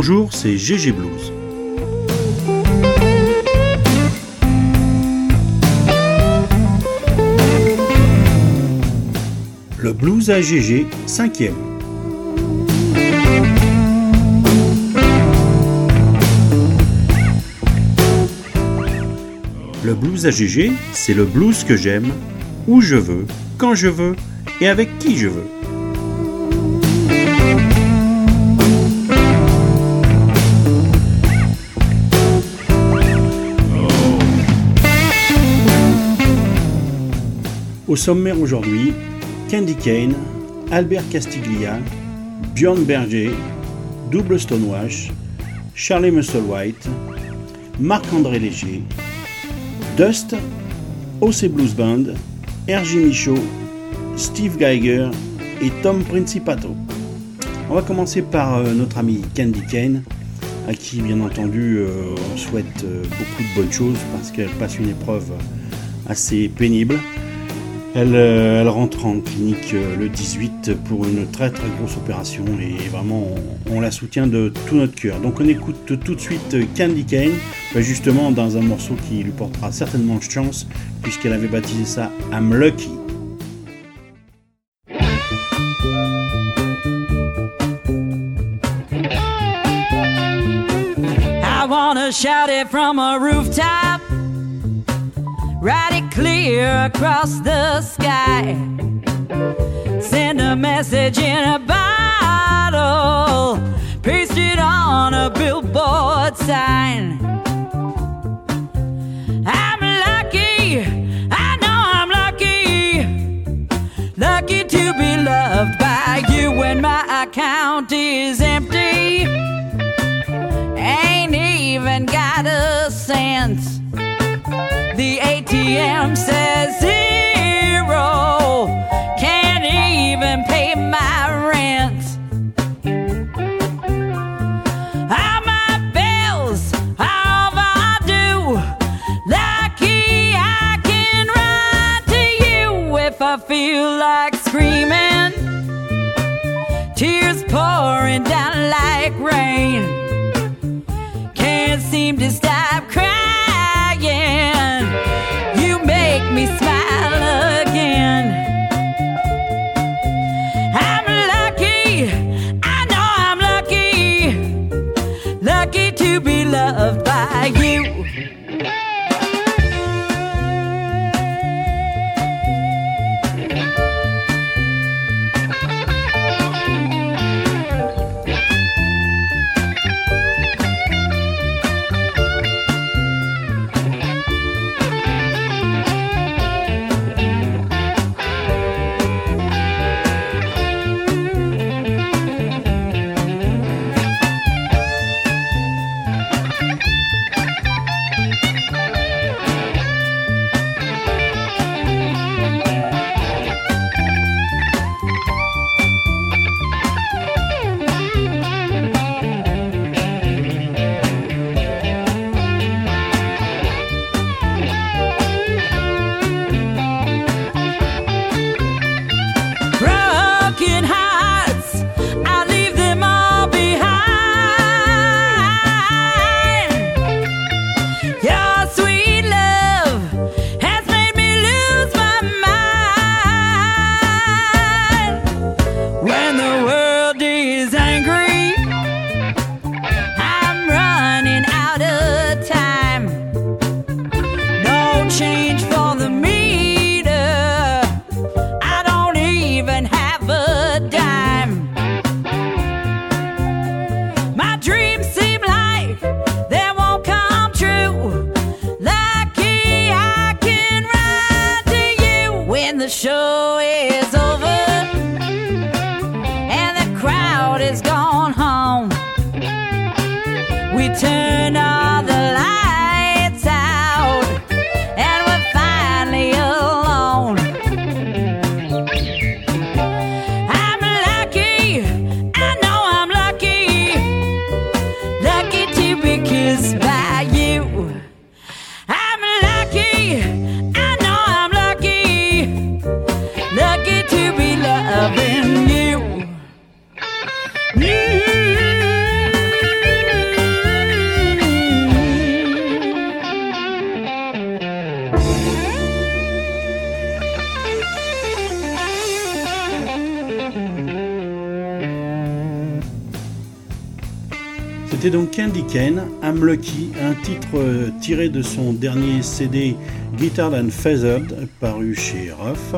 Bonjour, c'est GG Blues. Le blues à GG, cinquième. Le blues à GG, c'est le blues que j'aime, où je veux, quand je veux et avec qui je veux. Au sommaire aujourd'hui, Candy Kane, Albert Castiglia, Björn Berger, Double Stonewash, Charlie Musselwhite, Marc-André Léger, Dust, OC Blues Band, R.J. Michaud, Steve Geiger et Tom Principato. On va commencer par euh, notre ami Candy Kane, à qui bien entendu euh, on souhaite euh, beaucoup de bonnes choses parce qu'elle passe une épreuve assez pénible. Euh, elle, rentre en clinique euh, le 18 pour une très très grosse opération et vraiment on, la soutient de tout notre cœur. Donc on écoute tout de suite Candy Kane, bah, justement dans un morceau qui lui portera certainement chance puisqu'elle avait baptisé ça I'm Lucky. Write it clear across the sky. Send a message in a bottle. Paste it on a billboard sign. I'm lucky, I know I'm lucky. Lucky to be loved by you when my account is empty. Ain't even got a cent. The ATM says zero. Can't even pay my rent. All my bills are overdue. Lucky I can write to you if I feel like screaming. Tears pouring down like rain. Can't seem to stop crying. Me smile again. I'm lucky, I know I'm lucky, lucky to be loved by you. Titre euh, tiré de son dernier CD Guitar and Feathered, paru chez Ruff.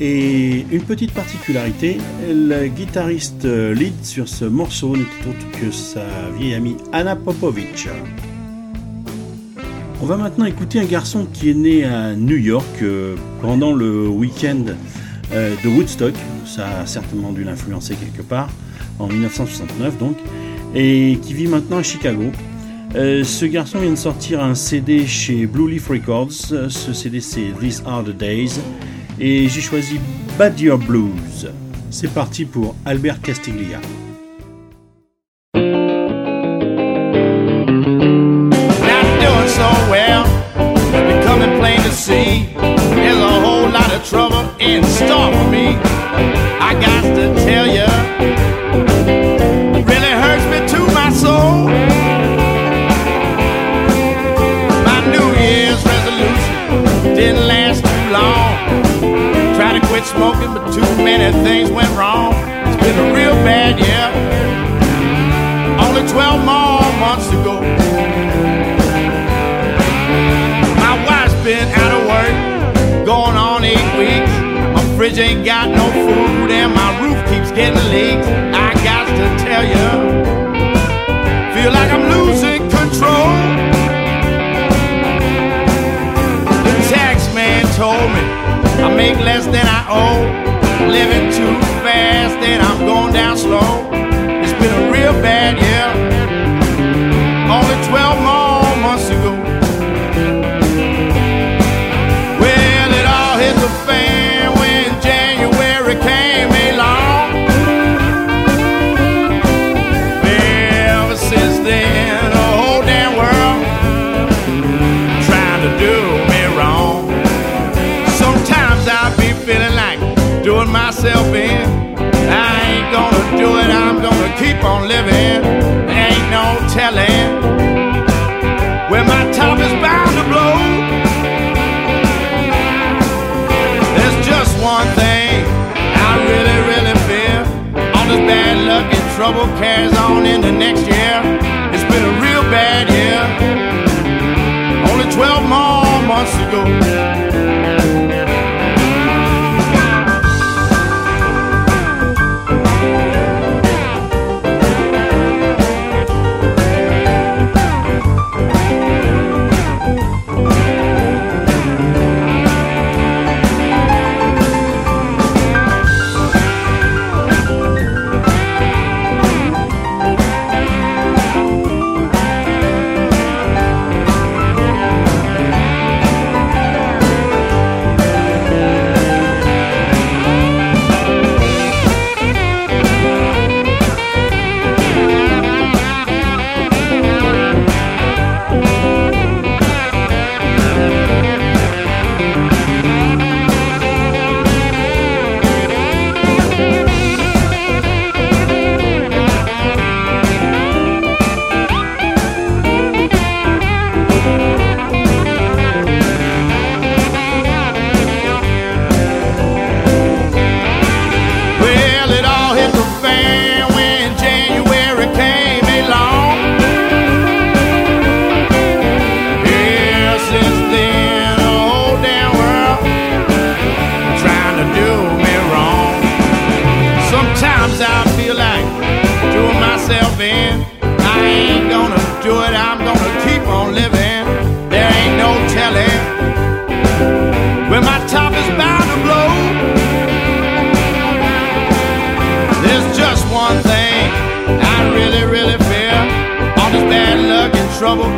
Et une petite particularité, le guitariste euh, lead sur ce morceau n'était autre que sa vieille amie Anna Popovic. On va maintenant écouter un garçon qui est né à New York euh, pendant le week-end de Woodstock. Ça a certainement dû l'influencer quelque part, en 1969 donc et qui vit maintenant à Chicago. Euh, ce garçon vient de sortir un CD chez Blue Leaf Records. Ce CD c'est These Are the Days et j'ai choisi Bad Year Blues. C'est parti pour Albert Castiglia. But too many things went wrong. It's been a real bad year. Only 12 more months to go. My wife's been out of work, going on eight weeks. My fridge ain't got no food, and my roof keeps getting leaks. I got to tell you feel like I'm losing control. The tax man told me I make less than I owe. Living too fast and I'm going down slow. It's been a real bad year. Only 12 trouble carries on into next year. It's been a real bad year. Only 12 more months to go.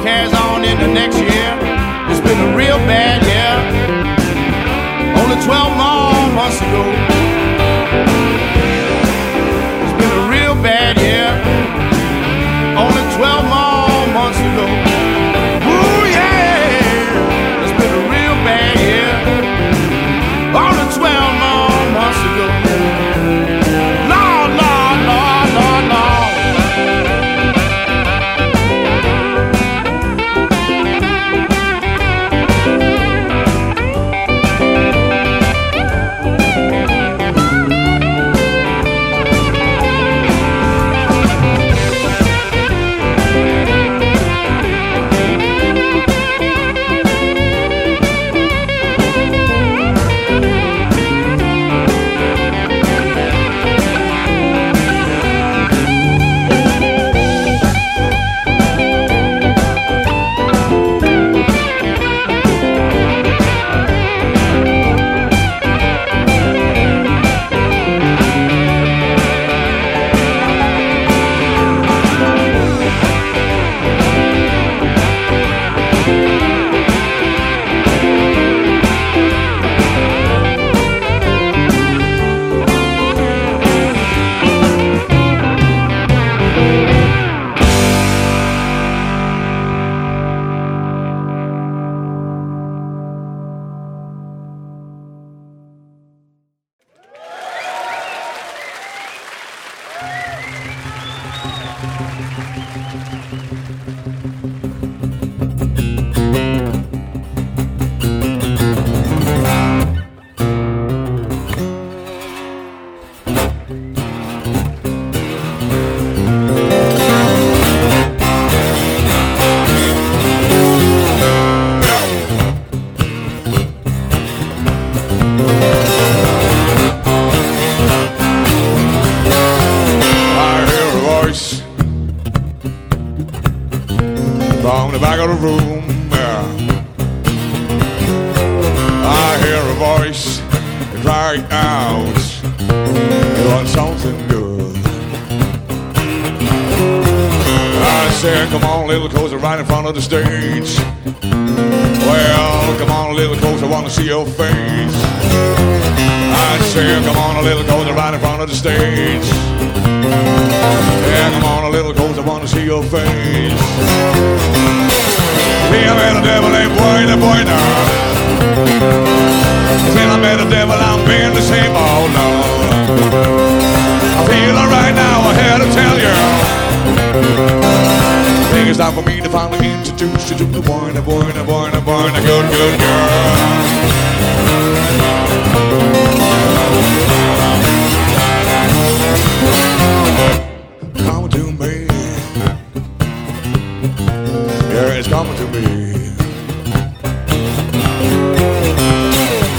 carries on in the next year. It's been a real bad year. Only 12 long months ago. Understand.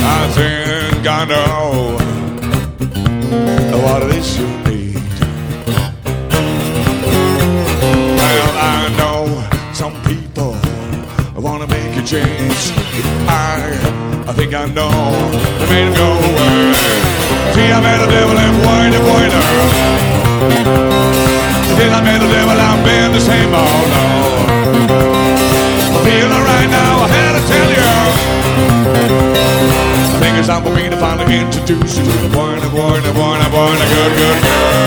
I think I know what it is you need. Well, I know some people wanna make a change. I, I think I know go away. See, I met devil and I met devil, I've been the same all along. Feeling right now, I had to tell you. I think it's time for me to finally introduce you to the boy, the boy, the boy, the boy, the good, good girl.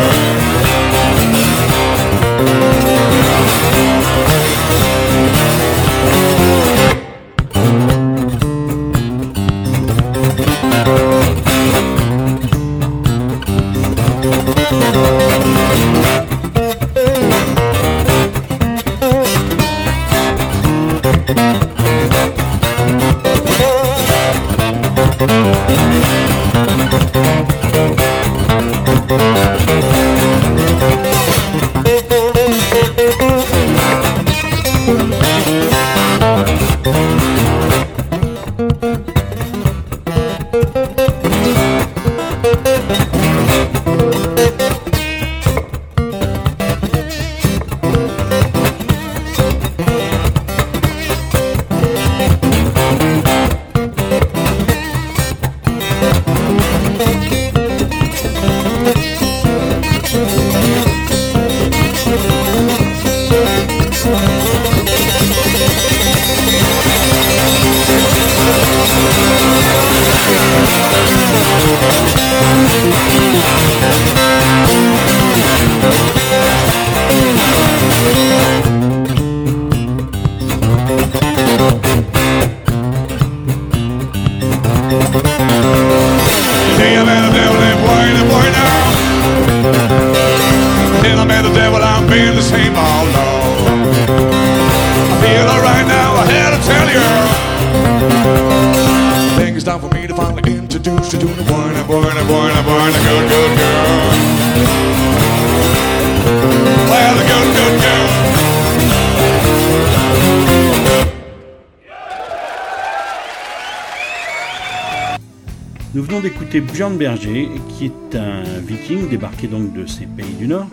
Björn Berger, qui est un viking débarqué donc de ces pays du Nord,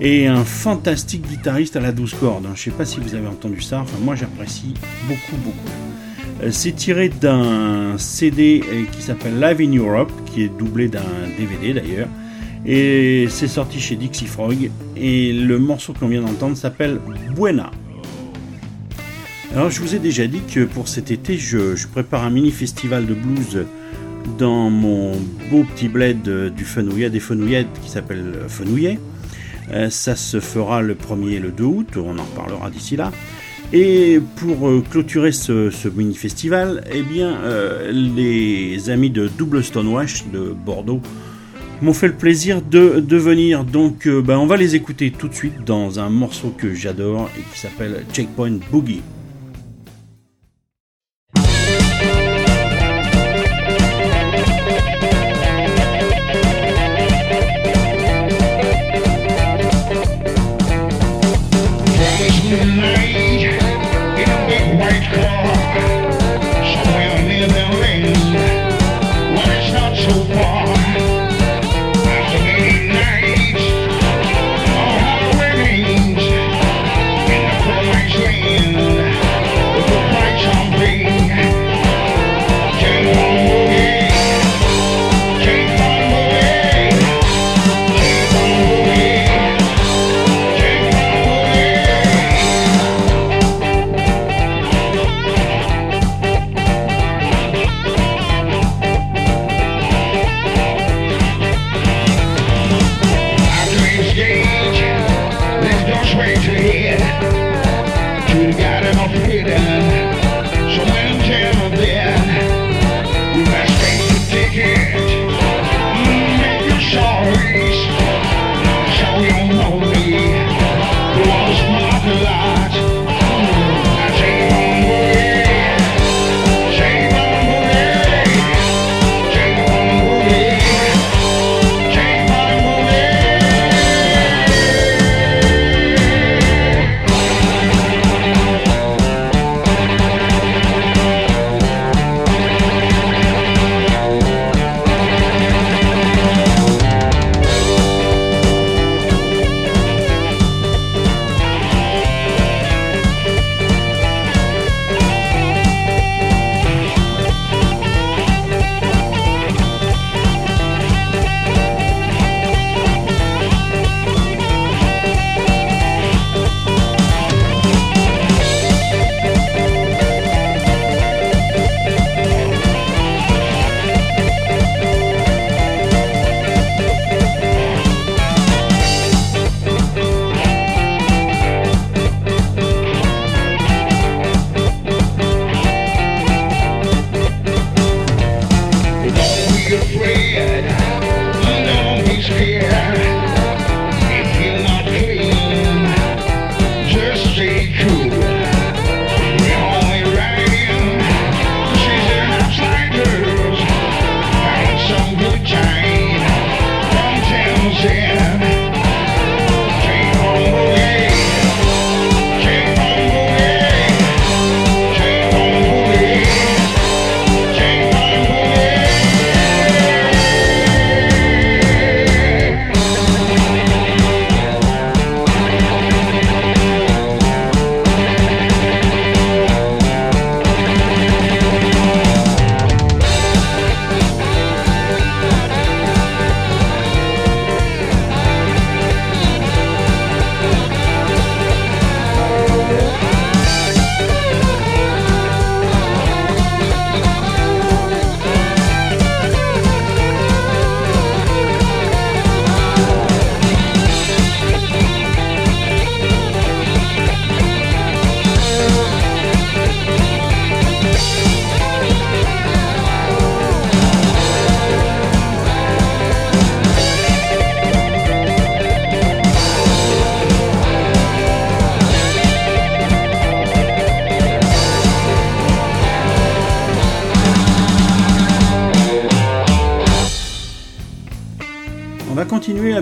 et un fantastique guitariste à la douze cordes. Je ne sais pas si vous avez entendu ça, moi j'apprécie beaucoup beaucoup. Euh, c'est tiré d'un CD euh, qui s'appelle Live in Europe, qui est doublé d'un DVD d'ailleurs, et c'est sorti chez Dixie Frog, et le morceau qu'on vient d'entendre s'appelle Buena. Alors je vous ai déjà dit que pour cet été je prépare un mini festival de blues dans mon beau petit bled du Fenouillet, des Fenouillettes qui s'appelle Fenouillet. Euh, ça se fera le 1er et le 2 août, on en reparlera d'ici là. Et pour euh, clôturer ce, mini-festival, eh bien, euh, les amis de Double Stonewash de Bordeaux m'ont fait le plaisir de, venir. Donc euh, ben, on va les écouter tout de suite dans un morceau que j'adore et qui s'appelle Checkpoint Boogie.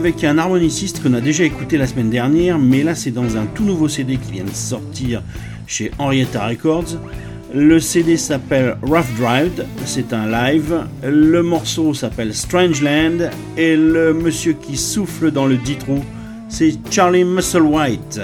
Avec un harmoniciste qu'on a déjà écouté la semaine dernière, mais là c'est dans un tout nouveau CD qui vient de sortir chez Henrietta Records. Le CD s'appelle Rough Drive, c'est un live. Le morceau s'appelle Strange Land et le monsieur qui souffle dans le dit trou, c'est Charlie Musselwhite.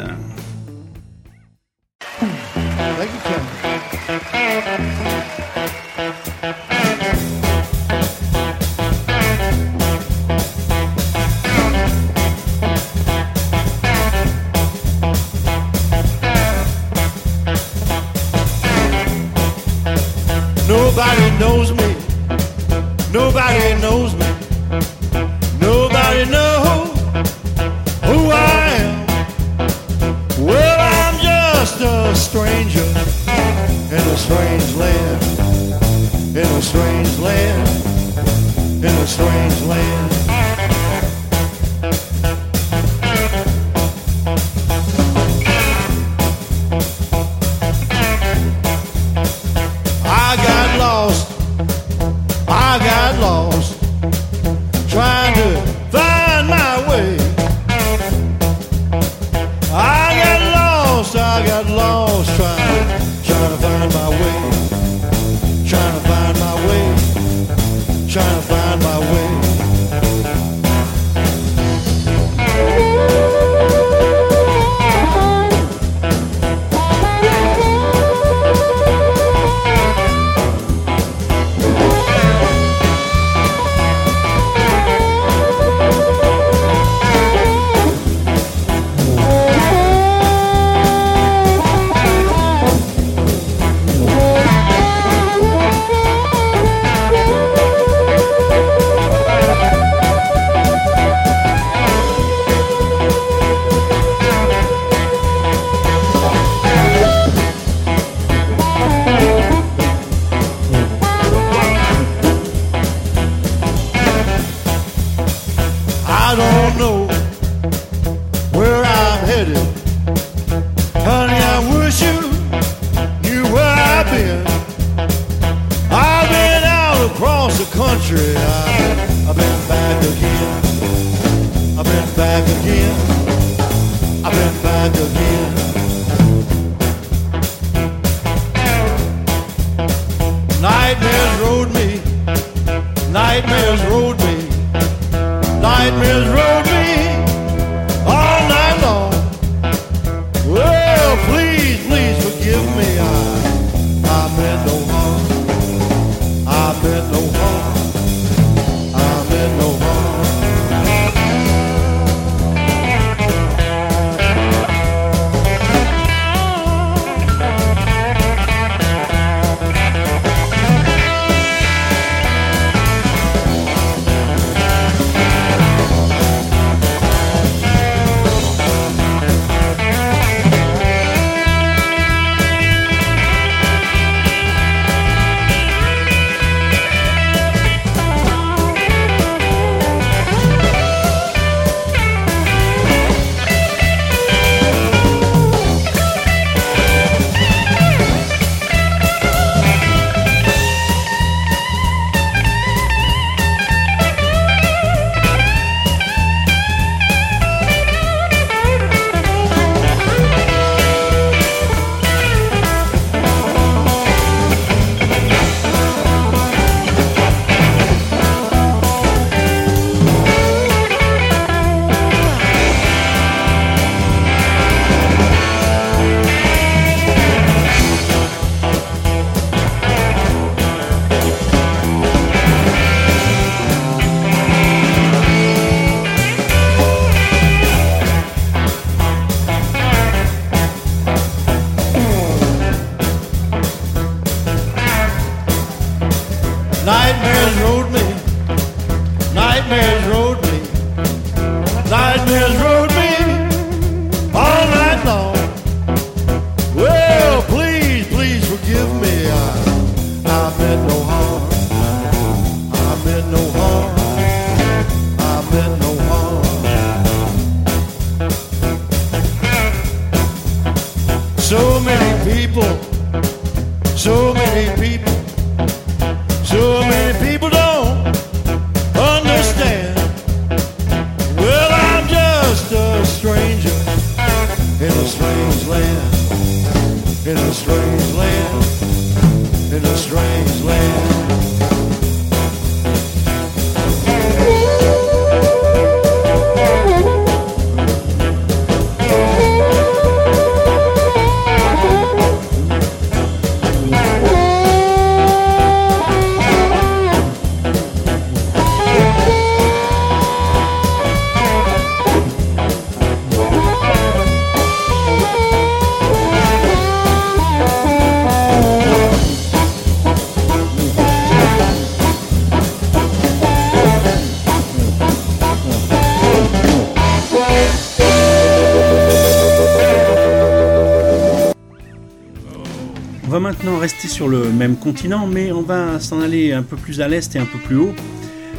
Sur le même continent, mais on va s'en aller un peu plus à l'est et un peu plus haut.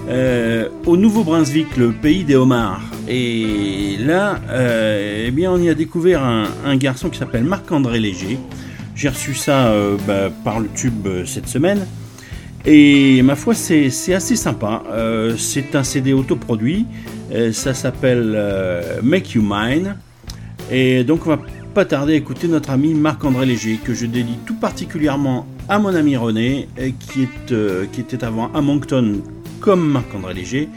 Euh, au Nouveau-Brunswick, le pays des homards. Et là, euh, eh bien, on y a découvert un, garçon qui s'appelle Marc-André Léger. J'ai reçu ça euh, bah, par le tube cette semaine. Et ma foi, c'est assez sympa. c'est un CD autoproduit. ça s'appelle Make You Mine. Et donc, on va pas tarder à écouter notre ami Marc-André Léger, que je dédie tout particulièrement à mon ami René, qui, euh, qui était avant à Moncton comme Marc-André Léger,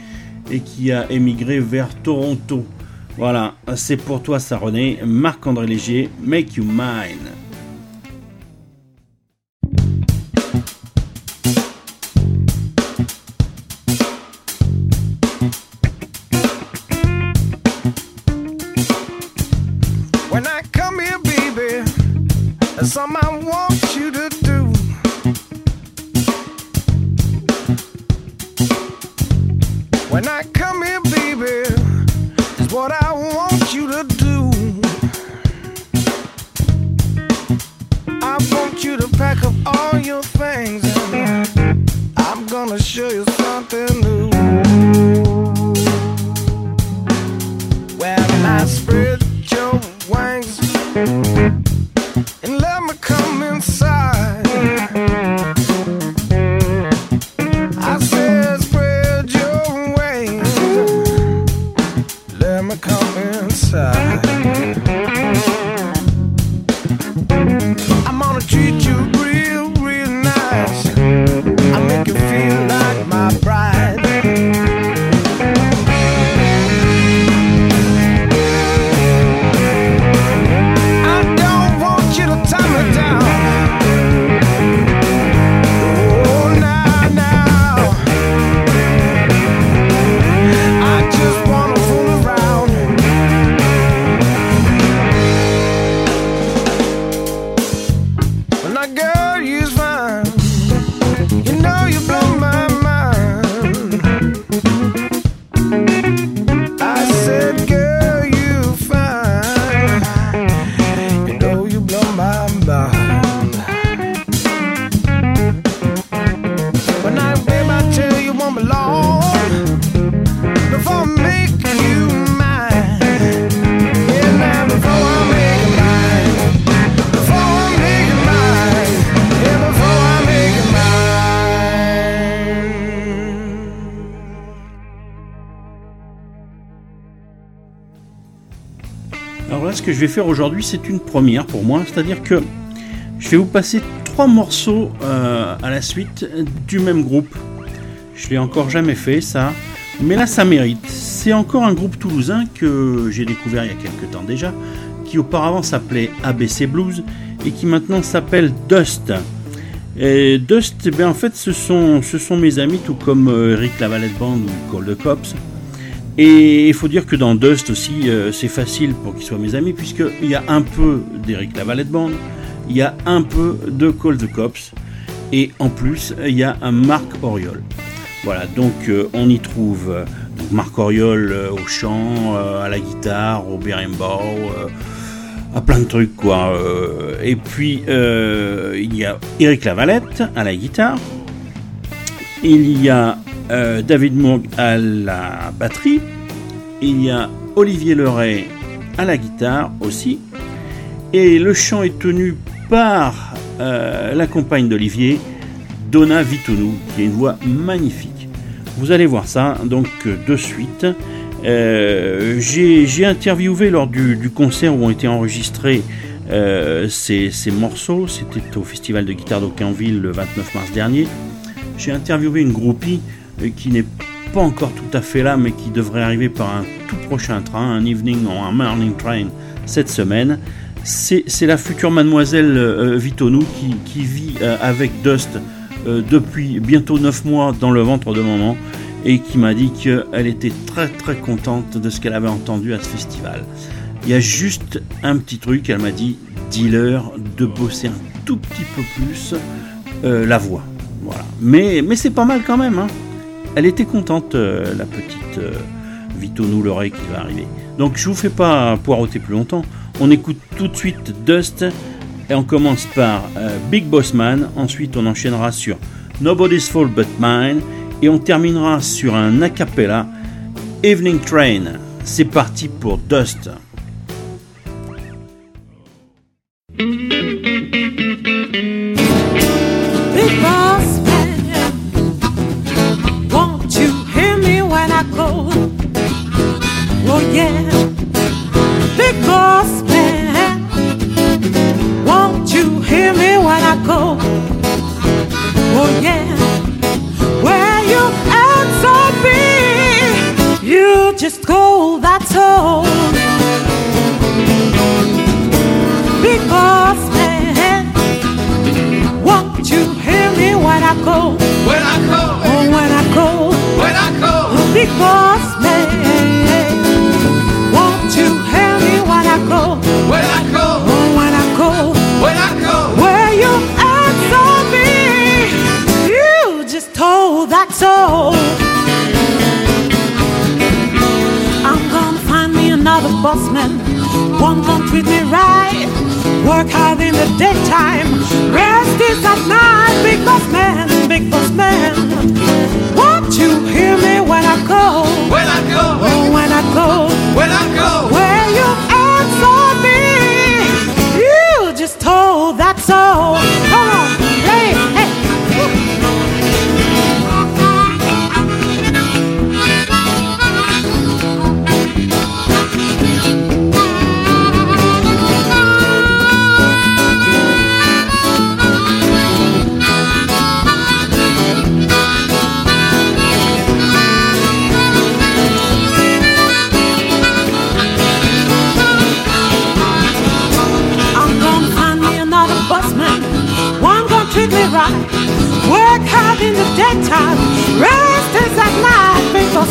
et qui a émigré vers Toronto. Voilà, c'est pour toi ça René, Marc-André Léger, Make You Mine. Je vais faire aujourd'hui, c'est une première pour moi, c'est-à-dire que je vais vous passer trois morceaux euh, à la suite du même groupe. Je l'ai encore jamais fait ça, mais là ça mérite. C'est encore un groupe toulousain que j'ai découvert il y a quelques temps déjà, qui auparavant s'appelait ABC Blues et qui maintenant s'appelle Dust. Et Dust, bien, en fait, ce sont, ce sont mes amis, tout comme euh, Eric Lavalette Band ou Cold Cops. Et il faut dire que dans Dust aussi, euh, c'est facile pour qu'ils soient mes amis, puisqu'il y a un peu d'Eric Lavalette Band, il y a un peu de Call the Cops, et en plus, il y a un Marc Auriol. Voilà, donc euh, on y trouve euh, Marc Auriol euh, au chant, à la guitare, au berimbau, à plein de trucs quoi. et puis il y a Eric Lavalette à la guitare, il y a euh, David Moog à la batterie, il y a Olivier Leray à la guitare aussi, et le chant est tenu par euh, la compagne d'Olivier, Donna Vitounou, qui a une voix magnifique. Vous allez voir ça donc de suite. Euh, J'ai interviewé lors du, concert où ont été enregistrés ces, morceaux. C'était au Festival de guitare d'Aucunville le 29 mars dernier. J'ai interviewé une groupie euh, qui n'est pas encore tout à fait là, mais qui devrait arriver par un tout prochain train, un evening ou un morning train cette semaine. C'est la future mademoiselle euh, Vitonou qui, vit euh, avec Dust euh, depuis bientôt 9 mois dans le ventre de maman et qui m'a dit qu'elle était très très contente de ce qu'elle avait entendu à ce festival. Il y a juste un petit truc, elle m'a dit, dis-leur de bosser un tout petit peu plus la voix. Voilà. Mais, mais c'est pas mal quand même. hein. Elle était contente, euh, la petite euh, Vitonou qui va arriver. Donc je vous fais pas poireauter plus longtemps. On écoute tout de suite Dust et on commence par euh, Big Boss Man. Ensuite on enchaînera sur Nobody's Fault But Mine et on terminera sur un a cappella Evening Train. C'est parti pour Dust. Just go. That's all. Another boss man, one gonna treat me right. Work hard in the daytime, rest is at night. Big boss man, big boss man. Won't you hear me when I go? when I go, Oh, when I go, when I go, where you answer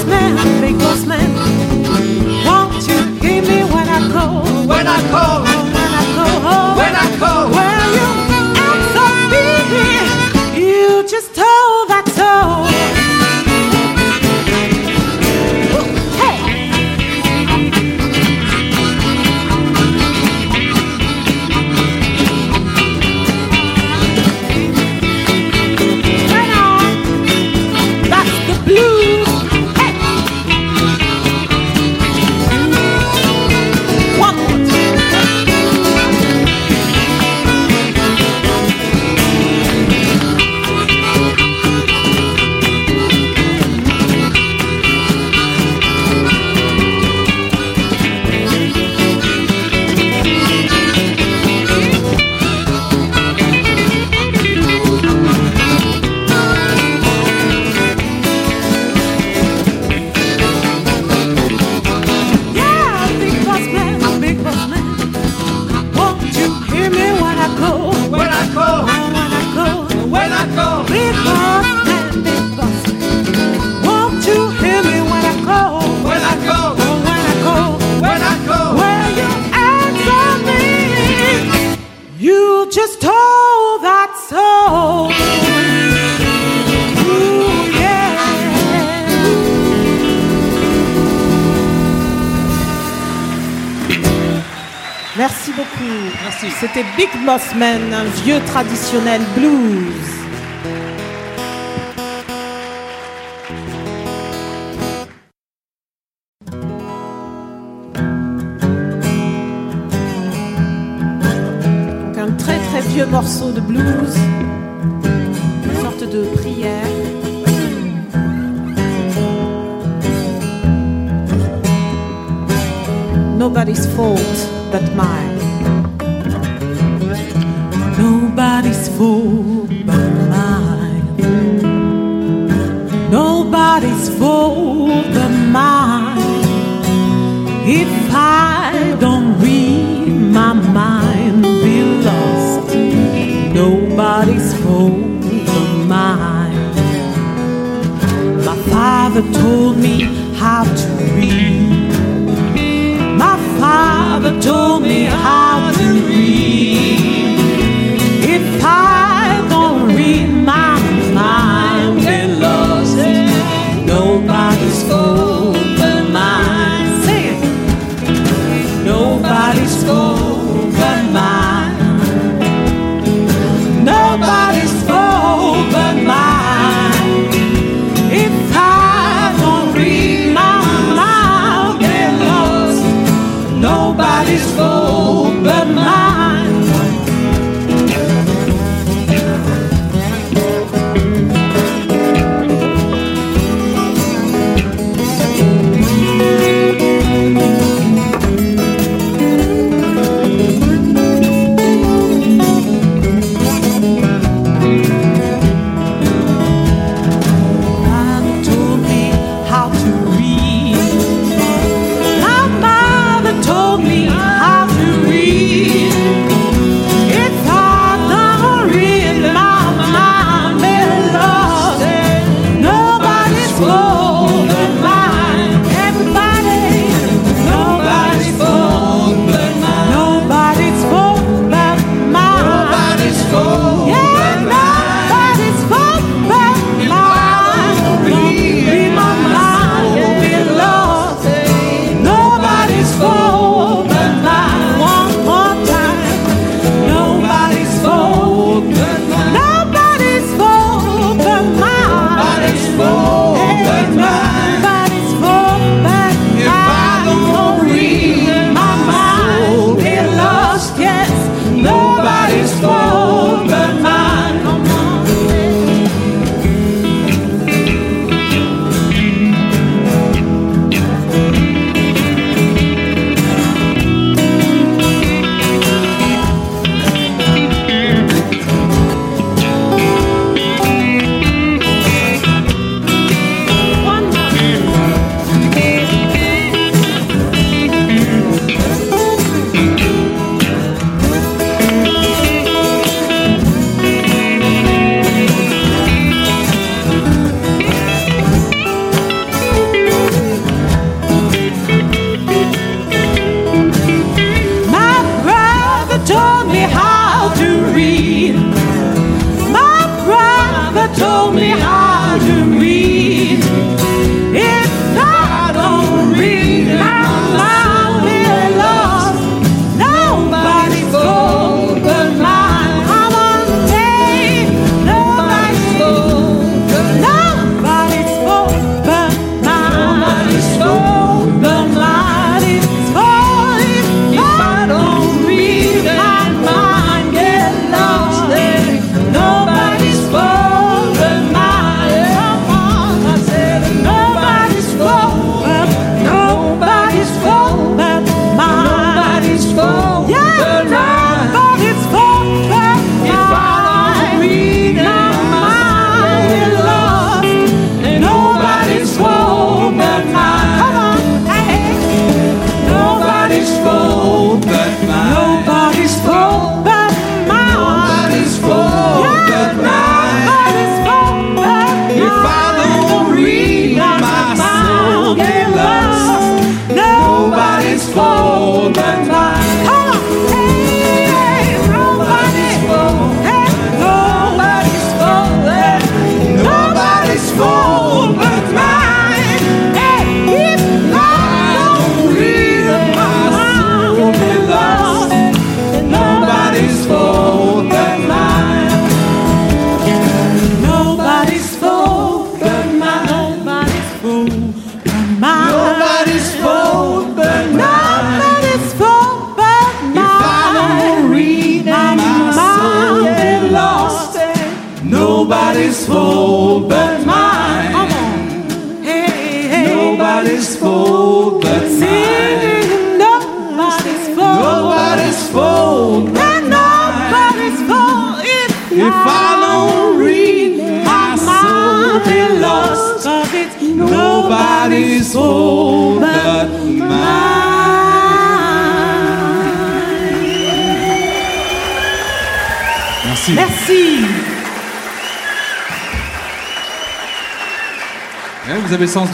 man, big boss man, won't you hear me when I call? When I call. Un vieux traditionnel blues. father told me how to read. My father told me how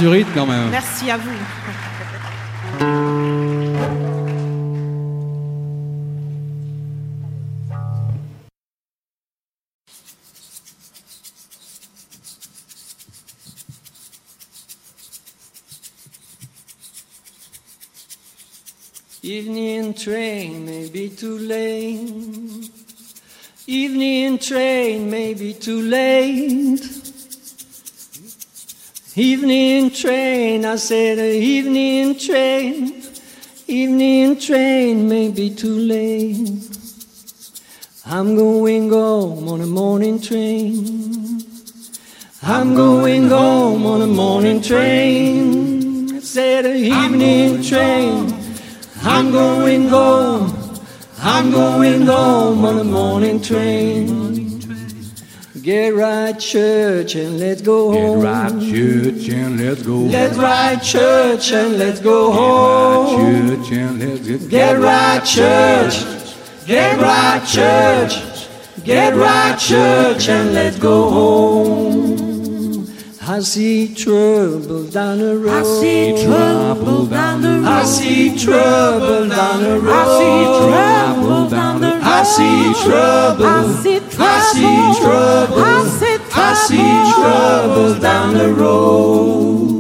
du rythme quand même. Merci à vous. Evening train may be too late. Evening train may be too late. Evening train, I said, evening train. Evening train may be too late. I'm going home on a morning train. I'm going home on a morning train. I said, a evening train. I'm going home. I'm going home on a morning train. Get right, church, and let's go home. Get right, church, and let's go. Let's ride church and let's go home. Church, and let's get, Get right, church. Get right, church. Get right, church, and let's go home. I see trouble down the road. I see trouble down the road. I see trouble down the road. I see trouble down the road. I see trouble. I see trouble. I see trouble. Down the road.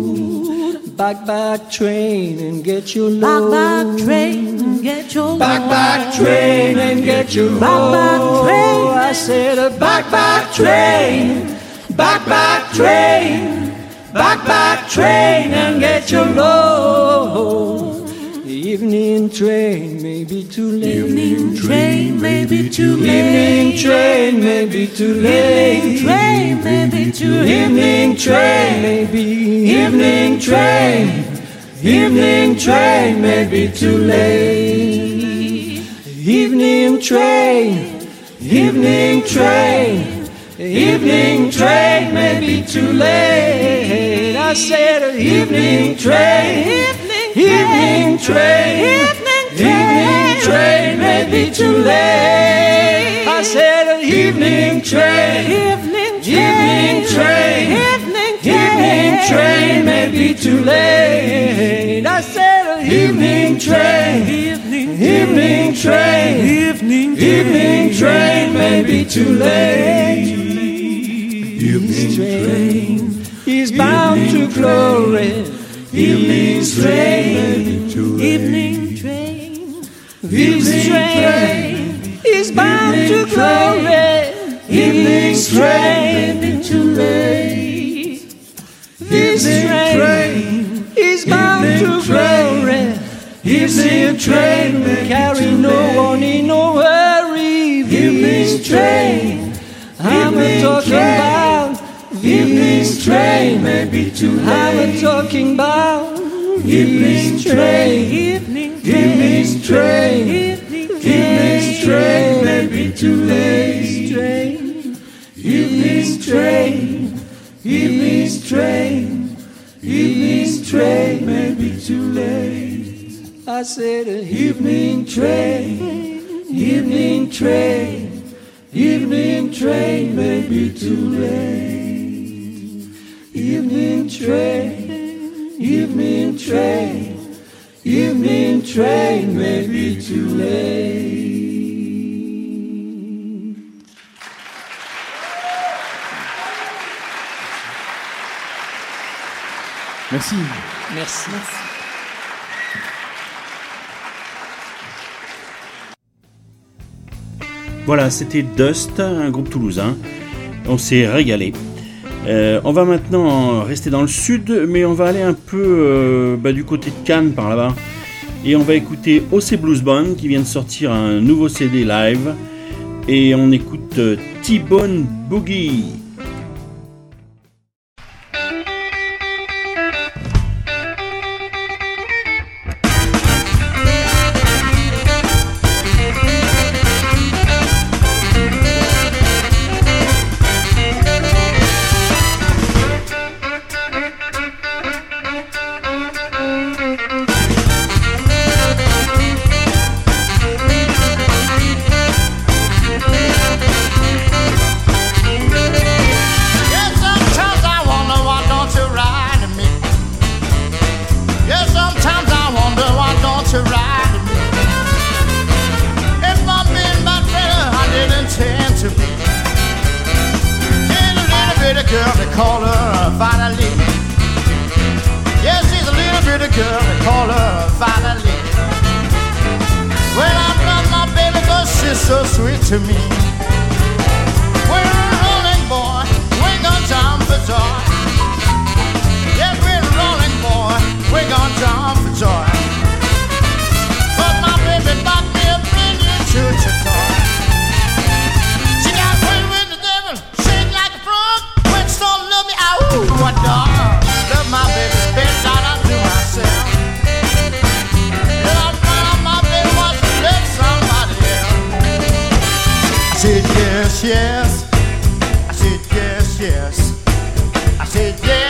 Back, back train and get your Back, load. back back train and get your Back, load. back back train and get your Back, back load. train. I said a back, back train. Back, back train. Back, back train and get your load. Evening train may be too late. Evening train may be too late. Evening train may be too late. Train may be too Evening train may be evening train. Evening train may be too late. Evening train. Evening train. Evening train may be too late. I said evening train. Evening train. Evening train may be too late. I said evening train. Evening Evening train. Evening Evening train may be too late. I said evening train. Evening train. Evening Evening train may be too late. Evening train is bound to glory. Evening train too late. Evening train. Evening train is bound to glory. Evening train too late. Evening train is bound to glory. Evening train will carry no one in no hurry. Evening train, I'm a talking about. Evening train may be too late. I'm a talking about. Evening train, Evening train. Evening train may be too late. Evening train. Evening train. Evening train may be too late. I said evening train. Evening train. Evening train may be too late. Evening train. Evening train. Evening train may be too late. Merci. Merci. Voilà, c'était Dust, un groupe toulousain. On s'est régalé. Euh, on va maintenant rester dans le sud, mais on va aller un peu euh, bah, du côté de Cannes par là-bas. Et on va écouter OC Blues Band qui vient de sortir un nouveau CD live. Et on écoute euh, T-Bone Boogie. Yes, yes. I said yeah,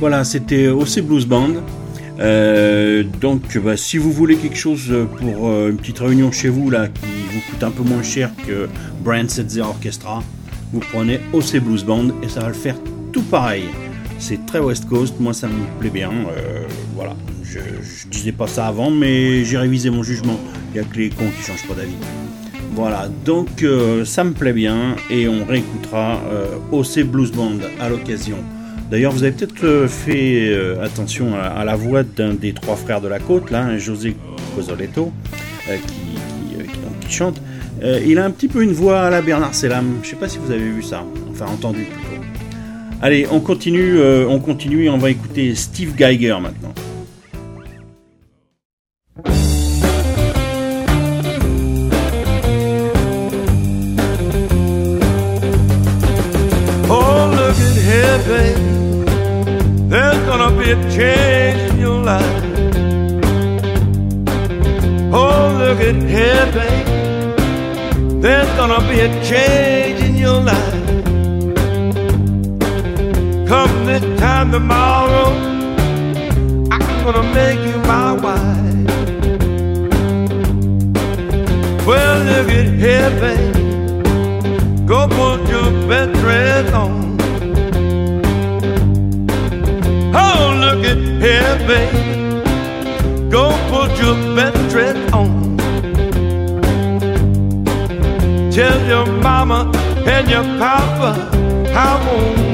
Voilà, c'était OC Blues Band. Euh, donc, bah, si vous voulez quelque chose pour euh, une petite réunion chez vous là, qui vous coûte un peu moins cher que Brand Setzer Orchestra, vous prenez OC Blues Band et ça va le faire tout pareil. C'est très West Coast, moi ça me plaît bien. euh, voilà, je, je disais pas ça avant, mais j'ai révisé mon jugement. Il y a que les cons qui changent pas d'avis. Voilà, donc ça me plaît bien et on réécoutera OC Blues Band à l'occasion. D'ailleurs, vous avez peut-être euh, fait euh, attention à, la voix d'un des trois frères de la côte, là, hein, José Cosoletto, euh, qui, chante. Il a un petit peu une voix à la Bernard Sellam. Je sais pas si vous avez vu ça, enfin entendu plutôt. Allez, on continue, on continue et on va écouter Steve Geiger maintenant. Change in your life. Oh, look at here, baby. There's gonna be a change in your life. Come this time tomorrow, I'm gonna make you my wife. Well, look at here, baby. Go put your bed dress on. Here, baby. Go put your bed dress on. Tell your mama and your papa I won't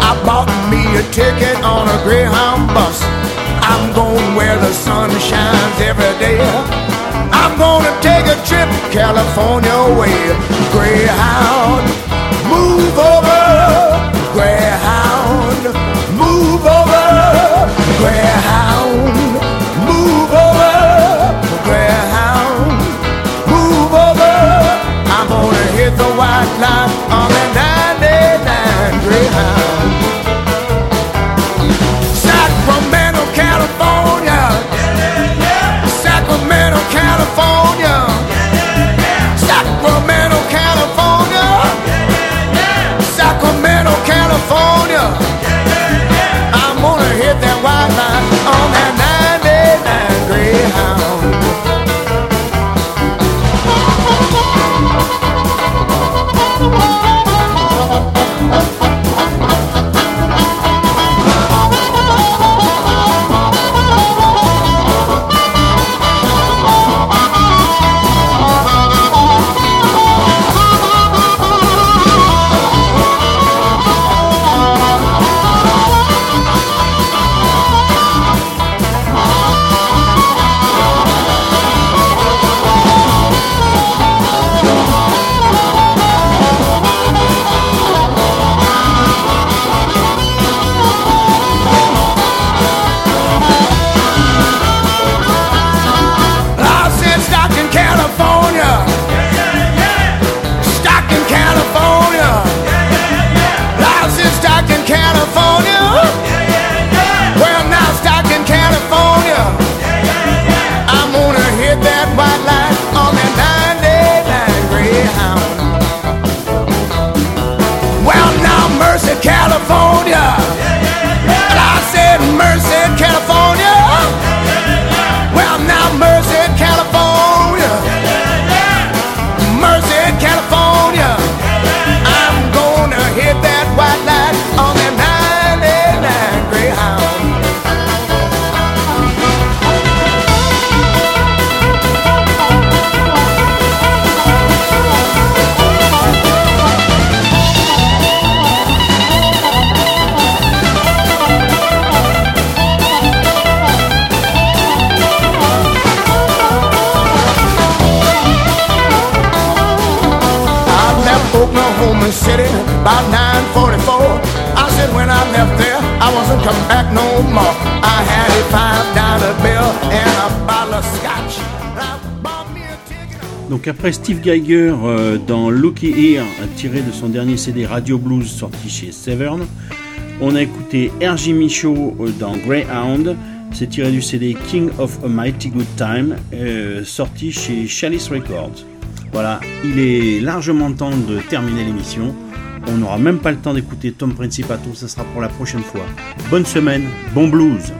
I bought me a ticket on a Greyhound bus. I'm going where the sun shines every day. I'm gonna take a trip California way. Greyhound, move over. Après Steve Geiger euh, dans Looky Here, tiré de son dernier CD Radio Blues sorti chez Severn, on a écouté R.J. Michaud euh, dans Greyhound, c'est tiré du CD King of a Mighty Good Time, euh, sorti chez Chalice Records. Voilà, il est largement temps de terminer l'émission. On n'aura même pas le temps d'écouter Tom Principato, ça sera pour la prochaine fois. Bonne semaine, bon blues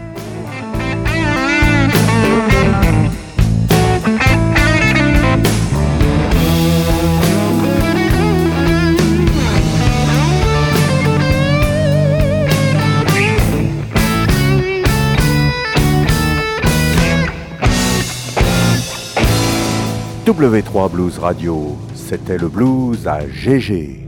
W3 Blues Radio, c'était le blues à GG.